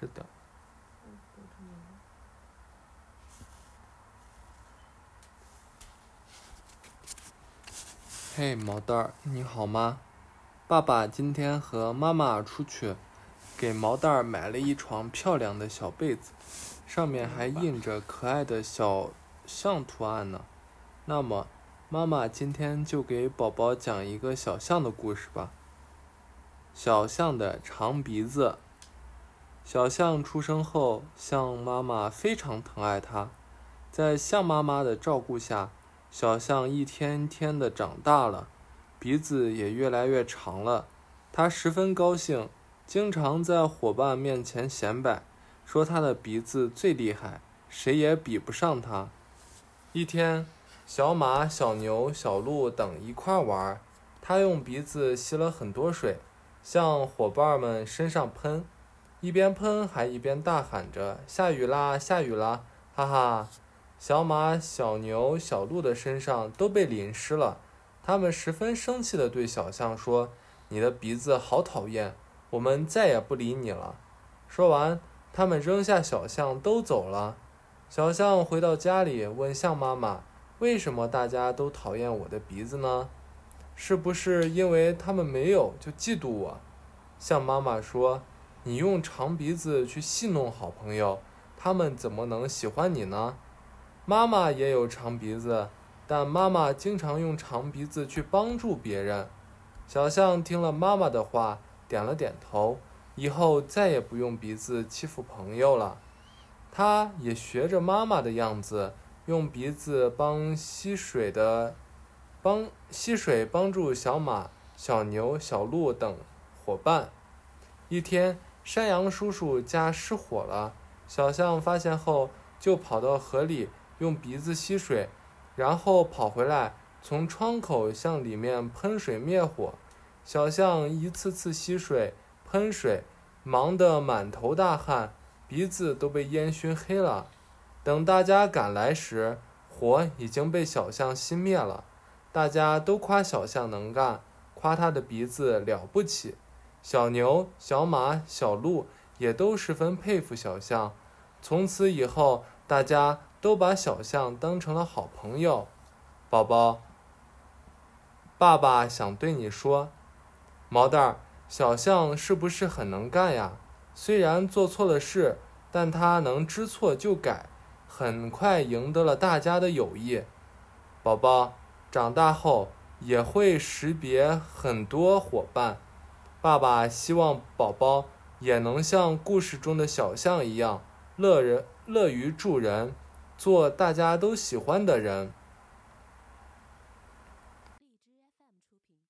是的。嘿，毛蛋儿，你好吗？爸爸今天和妈妈出去，给毛蛋儿买了一床漂亮的小被子，上面还印着可爱的小象图案呢。那么，妈妈今天就给宝宝讲一个小象的故事吧。小象的长鼻子。小象出生后，象妈妈非常疼爱它，在象妈妈的照顾下。小象一天天的长大了，鼻子也越来越长了。它十分高兴，经常在伙伴面前显摆，说它的鼻子最厉害，谁也比不上它。一天，小马、小牛、小鹿等一块玩，它用鼻子吸了很多水，向伙伴们身上喷，一边喷还一边大喊着：“下雨啦，下雨啦！”哈哈。小马、小牛、小鹿的身上都被淋湿了，他们十分生气地对小象说：“你的鼻子好讨厌，我们再也不理你了。”说完，他们扔下小象都走了。小象回到家里，问象妈妈：“为什么大家都讨厌我的鼻子呢？是不是因为他们没有就嫉妒我？”象妈妈说：“你用长鼻子去戏弄好朋友，他们怎么能喜欢你呢？”妈妈也有长鼻子，但妈妈经常用长鼻子去帮助别人。小象听了妈妈的话，点了点头，以后再也不用鼻子欺负朋友了。它也学着妈妈的样子，用鼻子帮吸水的，帮吸水帮助小马、小牛、小鹿等伙伴。一天，山羊叔叔家失火了，小象发现后就跑到河里。用鼻子吸水，然后跑回来，从窗口向里面喷水灭火。小象一次次吸水、喷水，忙得满头大汗，鼻子都被烟熏黑了。等大家赶来时，火已经被小象熄灭了。大家都夸小象能干，夸它的鼻子了不起。小牛、小马、小鹿也都十分佩服小象。从此以后，大家。都把小象当成了好朋友，宝宝。爸爸想对你说，毛蛋儿，小象是不是很能干呀？虽然做错了事，但它能知错就改，很快赢得了大家的友谊。宝宝长大后也会识别很多伙伴。爸爸希望宝宝也能像故事中的小象一样，乐人乐于助人。做大家都喜欢的人。